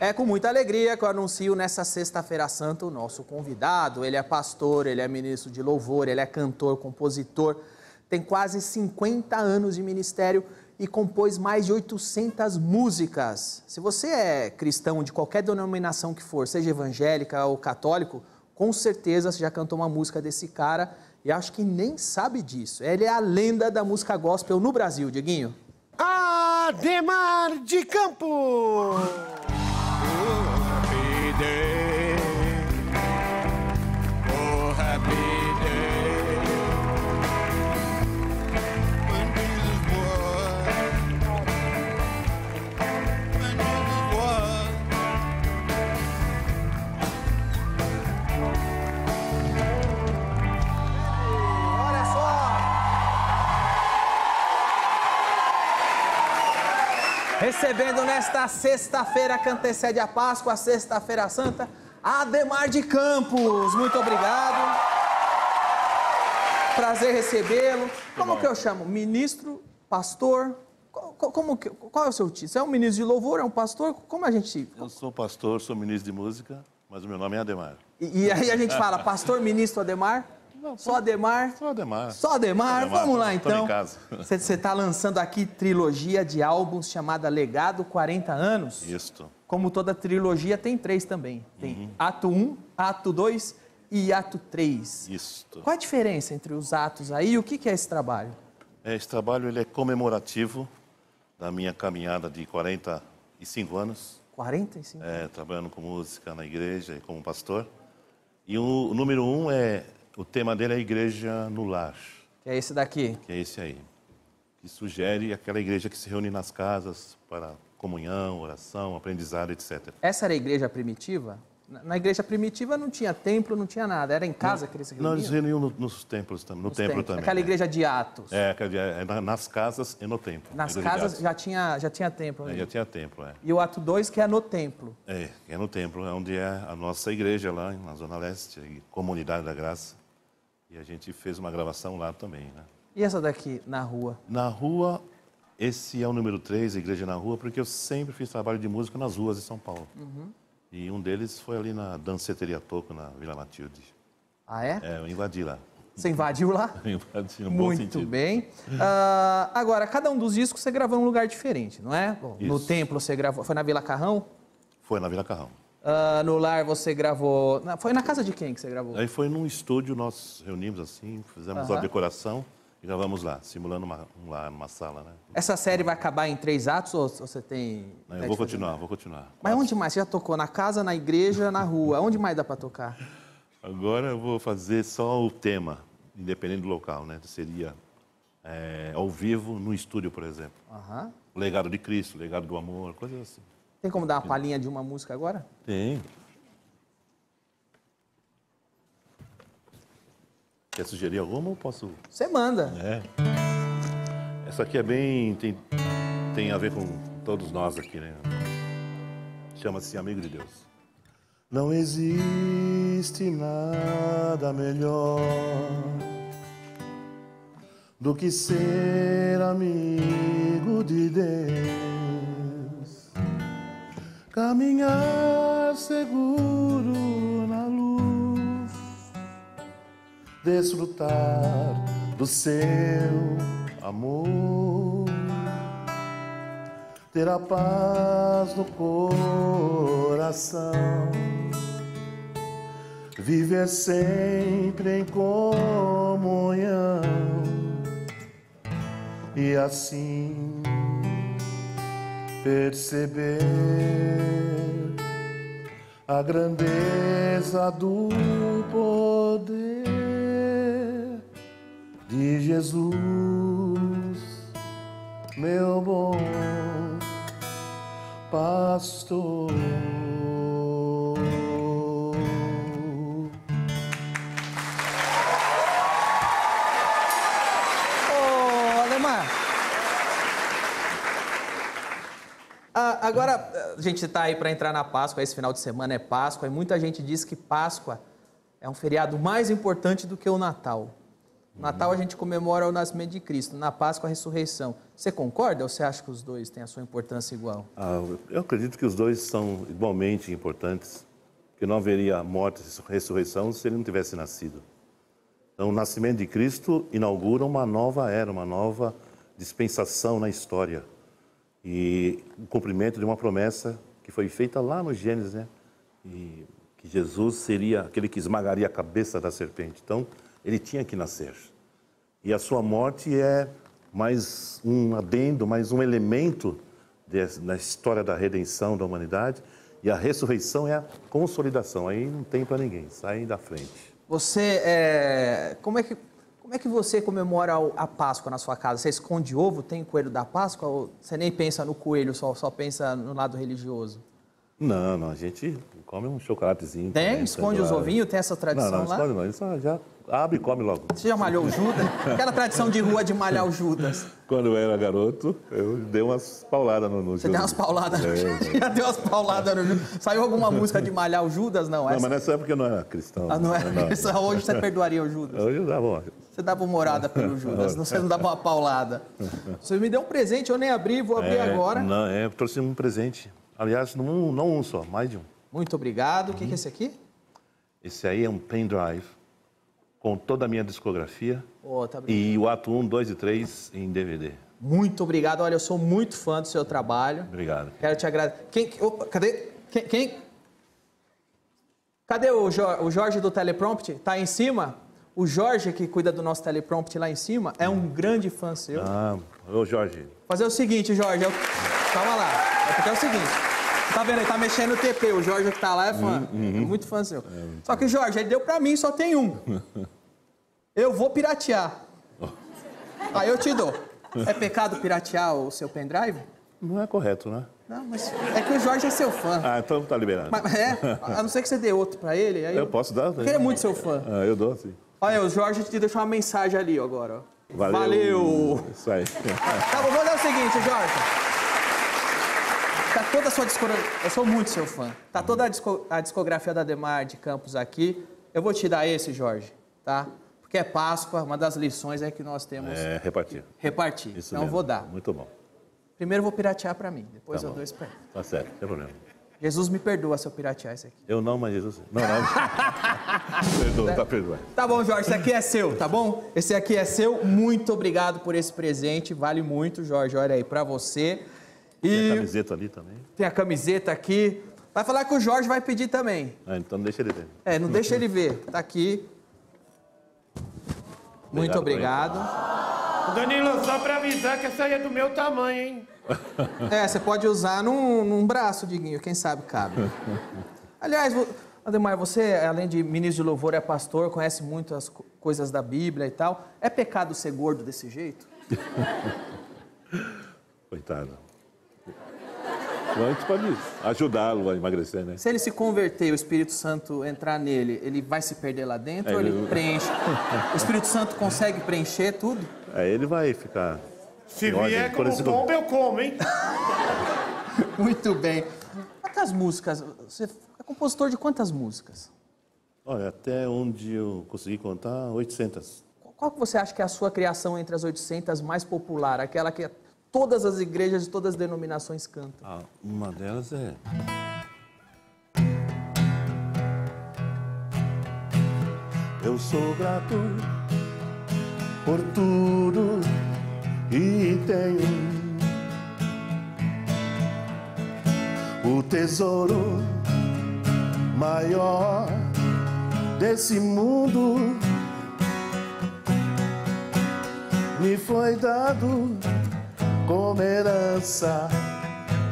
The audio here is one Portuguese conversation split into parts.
É com muita alegria que eu anuncio nessa Sexta-feira Santa o nosso convidado. Ele é pastor, ele é ministro de louvor, ele é cantor, compositor, tem quase 50 anos de ministério e compôs mais de 800 músicas. Se você é cristão de qualquer denominação que for, seja evangélica ou católico, com certeza você já cantou uma música desse cara e acho que nem sabe disso. Ele é a lenda da música gospel no Brasil, Dieguinho. Ademar de Campos! Recebendo nesta sexta-feira que antecede a Páscoa, Sexta-feira Santa, Ademar de Campos. Muito obrigado. Prazer recebê-lo. Como que eu chamo? Ministro, pastor? Co- co- Como que, qual é o seu título? Você é um ministro de louvor, é um pastor? Como a gente... Eu sou pastor, sou ministro de música, mas o meu nome é Ademar. E, e aí a gente fala, pastor, ministro Ademar? Só Ademar? Sou Ademar. Só Ademar? Vamos lá então. Você está lançando aqui trilogia de álbuns chamada Legado 40 Anos. Isto. Como toda trilogia, tem três também. Tem Uhum. ato 1, ato 2 e ato 3. Isto. Qual a diferença entre os atos aí e o que que é esse trabalho? É, Esse trabalho ele é comemorativo da minha caminhada de 45 anos, 45? é, trabalhando com música na igreja e como pastor. E o, o número um é, o tema dele é a igreja no lar, Que é esse daqui. que é esse aí. Que sugere aquela igreja que se reúne nas casas para comunhão, oração, aprendizado, etc. Essa era a igreja primitiva? Na igreja primitiva não tinha templo, não tinha nada. Era em casa que eles se Não, eles reuniam? reuniam no- nos templos também, no Nos templo templos. também. Aquela é. igreja de Atos. É, é na- nas casas e no templo. Nas casas já tinha, já tinha templo. É, ali. já tinha templo, é. E o ato 2 que é no templo. É, é no templo, é onde é a nossa igreja lá na Zona Leste, Comunidade da Graça. E a gente fez uma gravação lá também, né? E essa daqui, na rua? Na rua, esse é o número 3, a Igreja na Rua, porque eu sempre fiz trabalho de música nas ruas de São Paulo. Uhum. E um deles foi ali na Danceteria Toco, na Vila Matilde. Ah, é? É, eu invadi lá. Você invadiu lá? Eu invadi no bom Muito sentido. bem. Ah, agora, cada um dos discos você gravou em um lugar diferente, não é? Bom, no templo você gravou. Foi na Vila Carrão? Foi na Vila Carrão. Ah, no lar você gravou. na- Foi na casa de quem que você gravou? Aí foi num estúdio, nós reunimos assim, fizemos Aham. a decoração e gravamos lá, simulando uma, um lar, numa sala, né? Essa série vai acabar em três atos ou você tem. Não, eu vou fazer? continuar, vou continuar. Mas onde mais? Você já tocou? Na casa, na igreja, na rua? Onde mais dá pra tocar? Agora eu vou fazer só o tema, independente do local, né? Seria é, ao vivo, no estúdio, por exemplo. Legado de Cristo, legado do amor, coisas assim. Tem como dar uma palhinha de uma música agora? Tem. Quer sugerir alguma ou posso... Você manda. É. Essa aqui é bem... Tem, tem a ver com todos nós aqui, né? Chama-se Amigo de Deus. Não existe nada melhor do que ser amigo de Deus. Caminhar seguro na luz. Desfrutar do seu amor, ter a paz no coração, viver sempre em comunhão. E assim perceber a grandeza do poder de Jesus, meu bom pastor. Agora, a gente está aí para entrar na Páscoa, esse final de semana é Páscoa, e muita gente diz que Páscoa é um feriado mais importante do que o Natal. Natal a gente comemora o nascimento de Cristo, na Páscoa a ressurreição. Você concorda ou você acha que os dois têm a sua importância igual? Ah, eu acredito que os dois são igualmente importantes, que não haveria morte e ressurreição se ele não tivesse nascido. Então, o nascimento de Cristo inaugura uma nova era, uma nova dispensação na história. E o cumprimento de uma promessa que foi feita lá no Gênesis, né? E que Jesus seria aquele que esmagaria a cabeça da serpente. Então, ele tinha que nascer. E a sua morte é mais um adendo, mais um elemento na história da redenção da humanidade. E a ressurreição é a consolidação. Aí não tem para ninguém, sai da frente. Você, é... como, é que, como é que você comemora a Páscoa na sua casa? Você esconde ovo, tem coelho da Páscoa ou você nem pensa no coelho, só, só pensa no lado religioso? Não, não, a gente come um chocolatezinho. Tem? também, esconde os ovinhos? Tem essa tradição Não, não, lá? esconde não. Isso já abre e come logo. Você já malhou o Judas? Aquela tradição de rua de malhar o Judas. Quando eu era garoto, eu dei umas pauladas no, no Você deu umas pauladas no É, Judas? é. Já deu umas pauladas no Judas? Saiu alguma música de malhar o Judas? Não, Não, essa... mas nessa época eu não era cristão. Ah, não era isso. Hoje você perdoaria o Judas? Hoje eu dava uma- Você dava uma morada pelo Judas, você não dava uma paulada. Você me deu um presente, eu nem abri, vou abrir É, agora. Não, é, eu trouxe um presente. Aliás, não, um- não um só, mais de um. Muito obrigado. O que, que é esse aqui? Esse aí é um pendrive com toda a minha discografia Ô, tá e o ato 1, 2 e 3 em DVD. Muito obrigado. Olha, eu sou muito fã do seu trabalho. Obrigado. Quero te agradecer. Quem, opa, cadê? Quem, quem? Cadê o, Jo- o Jorge do teleprompt? Tá em cima? O Jorge, que cuida do nosso teleprompt lá em cima, é um grande fã seu. Ah, ô Jorge, Fazer o seguinte, Jorge. eu- Calma lá. É porque é o seguinte. Tá vendo? Ele tá mexendo no TP. O Jorge que tá lá é fã. É muito fã seu. Só que, Jorge, ele deu pra mim, só tem um. Eu vou piratear. Aí eu te dou. É pecado piratear o seu pendrive? não é correto, né? Não, mas é que o Jorge é seu fã. Ah, então tá liberado. Mas, é, a não ser que você dê outro pra ele. Aí Eu posso dar? Porque ele é muito seu fã. Ah, eu dou, sim. Olha, o Jorge te deixou uma mensagem ali agora. ó. Valeu. Valeu. Isso aí. Tá bom, vou fazer o seguinte, Jorge. Toda a sua discografia. Eu sou muito seu fã. Tá toda a, disco- a discografia da Demar de Campos aqui. Eu vou te dar esse, Jorge, tá? Porque é Páscoa, uma das lições é que nós temos É, repartir. repartir. Isso então eu mesmo. vou dar. Muito bom. Primeiro eu vou piratear pra mim, depois Tá eu bom. dou esse pra ele. Tá certo, não tem problema. Jesus me perdoa se eu piratear esse aqui. Eu não, mas Jesus. Não, não. Perdoa, tá perdoado. Tá bom, Jorge, esse aqui é seu, tá bom? Esse aqui é seu. Muito obrigado por esse presente. Vale muito, Jorge. Olha aí, pra você. Tem a E camiseta ali também. tem a camiseta aqui. Vai falar que o Jorge vai pedir também. Ah, então deixa ele ver. É, não deixa ele ver. Tá aqui. Muito Obrigado, obrigado. Danilo, só pra avisar que essa aí é do meu tamanho, hein? É, você pode usar num, num braço, Diguinho, quem sabe cabe. Aliás, Ademar, você, além de ministro de louvor, é pastor, conhece muitas co- coisas da Bíblia e tal. É pecado ser gordo desse jeito? Coitado. Mas a gente pode ajudá-lo a emagrecer, né? Se ele se converter, o Espírito Santo entrar nele, ele vai se perder lá dentro É, ou ele ele- preenche? O Espírito Santo consegue preencher tudo? Aí ele vai ficar. Se vier como conhecido- bomba, eu como, hein? Muito bem. Quantas músicas? Você é compositor de quantas músicas? Olha, até onde eu consegui contar, 800. Qual que você acha que é a sua criação entre as 800 mais popular? Aquela que todas as igrejas de todas as denominações cantam? Ah, uma delas é. Eu sou grato por tudo e tenho o tesouro maior desse mundo me foi dado como herança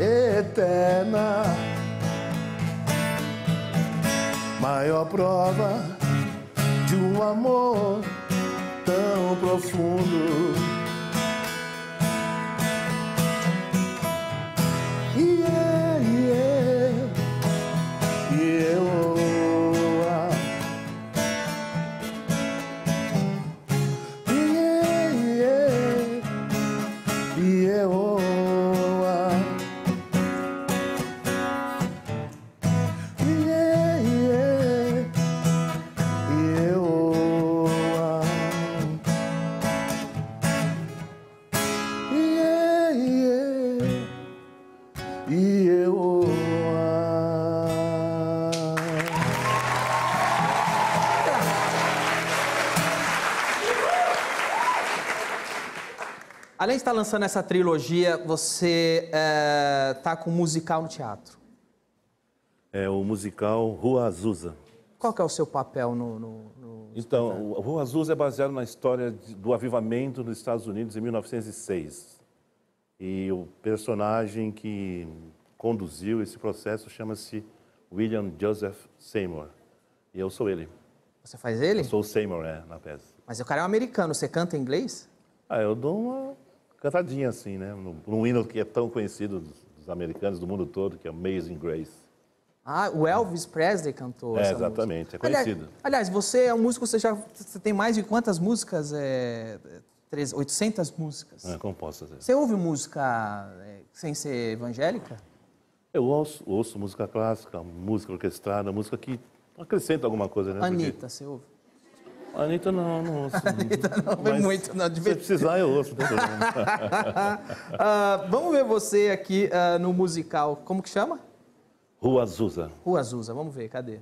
eterna. Maior prova de um amor tão profundo. Estar lançando essa trilogia, você está com um musical no teatro. É o musical Rua Azusa. Qual é o seu papel no... no- no- Então, o Rua Azusa é baseado na história do avivamento nos Estados Unidos em 1906. E o personagem que conduziu esse processo chama-se William Joseph Seymour. E eu sou ele. Você faz ele? Eu sou o Seymour, é, na peça. Mas o cara é um americano, você canta em inglês? Ah, eu dou uma cantadinha assim, né? Num, hino que é tão conhecido dos, dos americanos do mundo todo, que é Amazing Grace. Ah, o Elvis Presley cantou É, essa exatamente, música. é conhecido. Aliás, aliás, você é um músico, você já você tem mais de quantas músicas? É, três- 800 músicas. Posso dizer? Você ouve música é, sem ser evangélica? Eu ouço, ouço música clássica, música orquestrada, música que acrescenta alguma coisa, né? Porque- Anitta, você ouve? Anitta não, não ouço. Anitta não Mas muito, não, Se precisar, eu ouço. Ah, vamos ver você aqui ah, no musical. Como que chama? Rua Azusa. Rua Azusa. Vamos ver, cadê?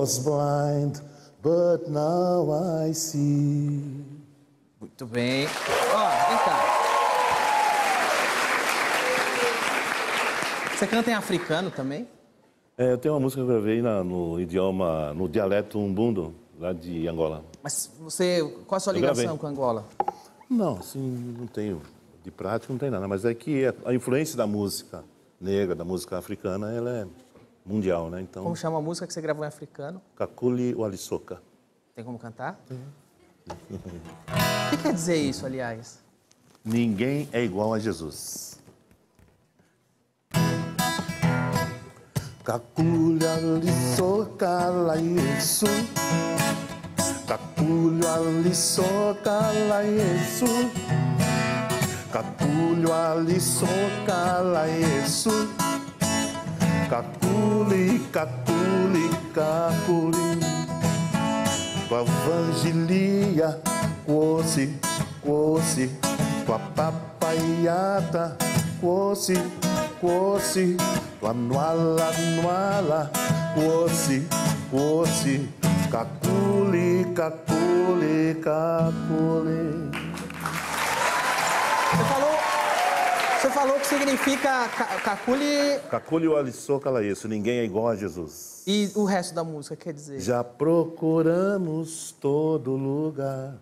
Was blind, but now I see. Muito bem. Ó, vem cá. Você canta em africano também? É, eu tenho uma música que eu gravei na- no idioma, no dialeto umbundo, lá de Angola. Mas você, qual a sua ligação com Angola? Não, assim, não tenho, de prática não tem nada, mas é que a- a influência da música negra, da música africana, ela é mundial, né? Então, Como chama a música que você gravou em africano? Kakuli Walisoka. Tem como cantar? O que quer dizer isso, aliás? Ninguém é igual a Jesus. Kakuli Walisoka la Yesu. Kakuli Walisoka la Yesu. Kakuli Walisoka la Yesu. Kakuli, kakuli, kakuli. tua evangelia, quosi, quosi, tua papaiata, quosi, quosi, tua nuala, nuala, quosi, quosi, caculi, caculi, caculi. Você falou, falou que significa ca- cacule Caculi o alisou, cala isso, ninguém é igual a Jesus. e o resto da música quer dizer? Já procuramos todo lugar,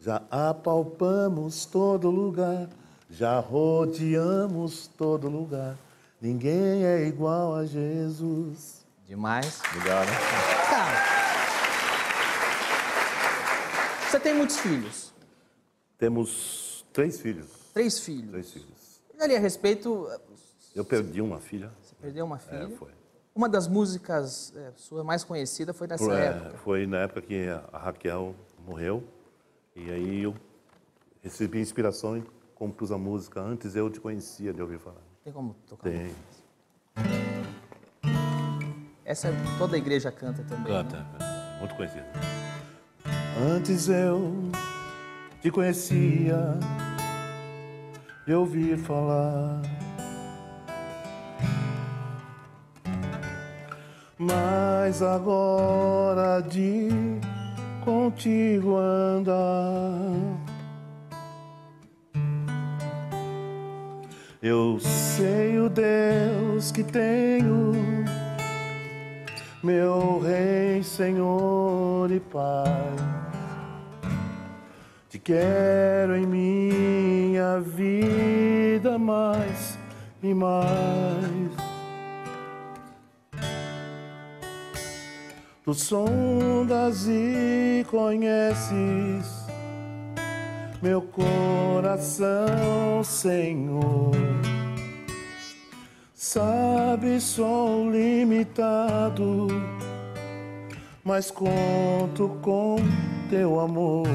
já apalpamos todo lugar, já rodeamos todo lugar. Ninguém é igual a Jesus. Demais. Obrigado. Cara, você tem muitos filhos? Temos três filhos. Três filhos. Três filhos. E ali a respeito, Eu perdi uma filha. você perdeu uma filha. É, foi. Uma das músicas é, sua mais conhecida foi dessa Foi, é, época. foi na época que a Raquel morreu. E aí eu recebi inspiração e compus a música. Antes eu te conhecia de ouvir falar. Tem como tocar? Tem. Essa toda a igreja canta também. né? Canta, canta. Muito conhecido. Antes eu te conhecia de ouvir falar. Mas agora de contigo andar. Eu sei o Deus que tenho meu Rei, Senhor e Pai. Te quero em minha vida mais e mais. Tu sondas e conheces meu coração, Senhor. Sabe, sou limitado, mas conto com teu amor.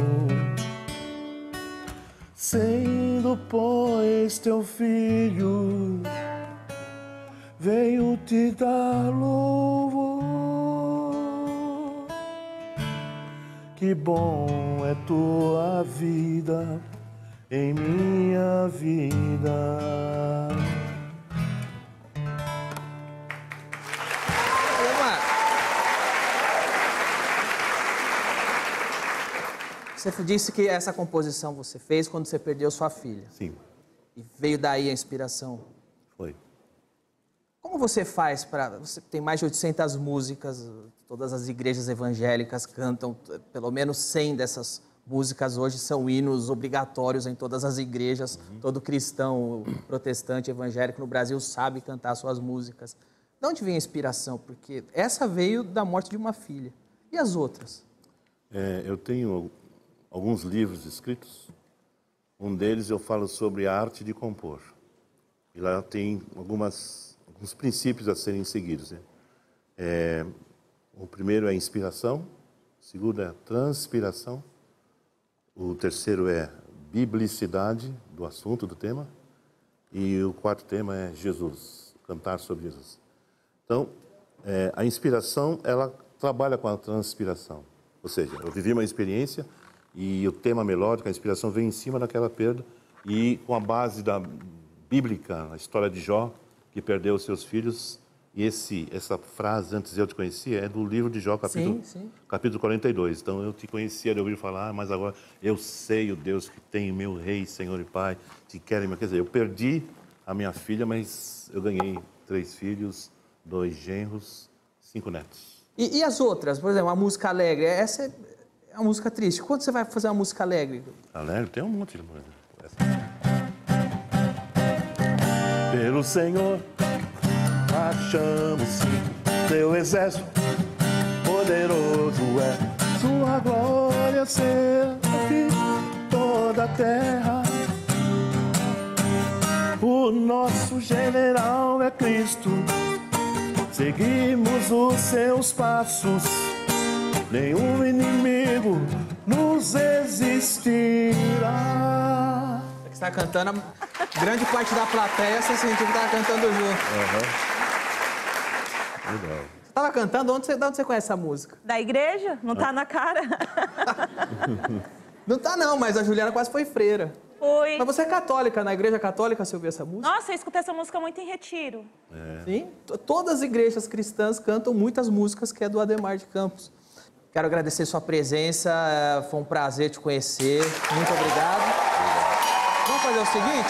Sendo, pois, teu filho, veio te dar louvor. Que bom é tua vida em minha vida. Você disse que essa composição você fez quando você perdeu sua filha. Sim, E veio daí a inspiração. foi. Como você faz para. Você tem mais de 800 músicas, todas as igrejas evangélicas cantam, pelo menos 100 dessas músicas hoje são hinos obrigatórios em todas as igrejas. Todo cristão, protestante, evangélico no Brasil sabe cantar suas músicas. De onde vem a inspiração? Porque essa veio da morte de uma filha. E as outras? É, eu tenho alguns livros escritos. Um deles eu falo sobre a arte de compor. E lá tem algumas, alguns princípios a serem seguidos. Né? É, o primeiro é inspiração, o segundo é transpiração, o terceiro é biblicidade do assunto, do tema, e o quarto tema é Jesus, cantar sobre Jesus. Então, é, a inspiração, ela trabalha com a transpiração. Ou seja, eu vivi uma experiência e o tema melódico, a inspiração vem em cima daquela perda e com a base da bíblica, a história de Jó, que perdeu os seus filhos, e esse, essa frase, antes eu te conhecia, é do livro de Jó, capítulo, Sim, sim. capítulo 42. Então, eu te conhecia de ouvir falar, mas agora eu sei o Deus que tem, meu rei, Senhor e Pai, te querem. Quer dizer, eu perdi a minha filha, mas eu ganhei três filhos, dois genros, cinco netos. E, e as outras? Por exemplo, a música alegre. Essa é é uma música triste. Quando você vai fazer uma música alegre? Alegre, tem um monte de música. Pelo Senhor, achamos sim, teu exército poderoso é, sua glória sempre toda a terra. O nosso general é Cristo, seguimos os seus passos. Nenhum inimigo nos existirá. Você está cantando, a grande parte da plateia você sentiu que estava cantando junto. Legal. Você estava cantando, onde você, de onde você conhece essa música? Da igreja? Não tá na cara? Não tá não, mas a Juliana quase foi freira. Fui. Mas você é católica, na igreja católica você ouviu essa música? Nossa, eu escutei essa música muito em retiro. Sim. T- Todas as igrejas cristãs cantam muitas músicas que é do Ademar de Campos. Quero agradecer sua presença, eh, foi um prazer te conhecer. Muito obrigado. Vamos fazer o seguinte?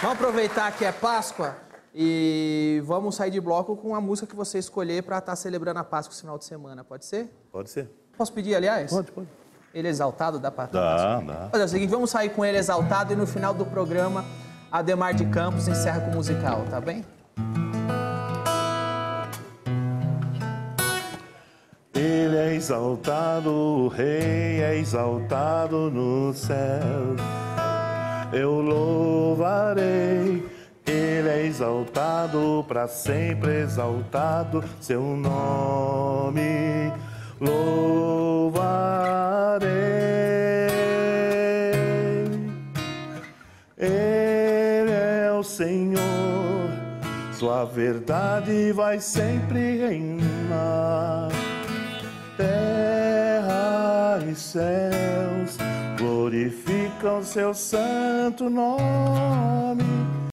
Vamos aproveitar que é Páscoa e vamos sair de bloco com a música que você escolher para estar celebrando a Páscoa esse final de semana, pode ser? Pode ser? Posso pedir, aliás? Pode, pode. Ele exaltado, dá para Dá, dá. Vamos fazer o seguinte, vamos sair com ele exaltado e no final do programa, Ademar de Campos encerra com o musical, tá bem? Exaltado, o Rei é exaltado no céu. Eu louvarei, Ele é exaltado, para sempre exaltado seu nome. Louvarei. Ele é o Senhor, Sua verdade vai sempre reinar. Terra e céus glorificam Seu santo nome.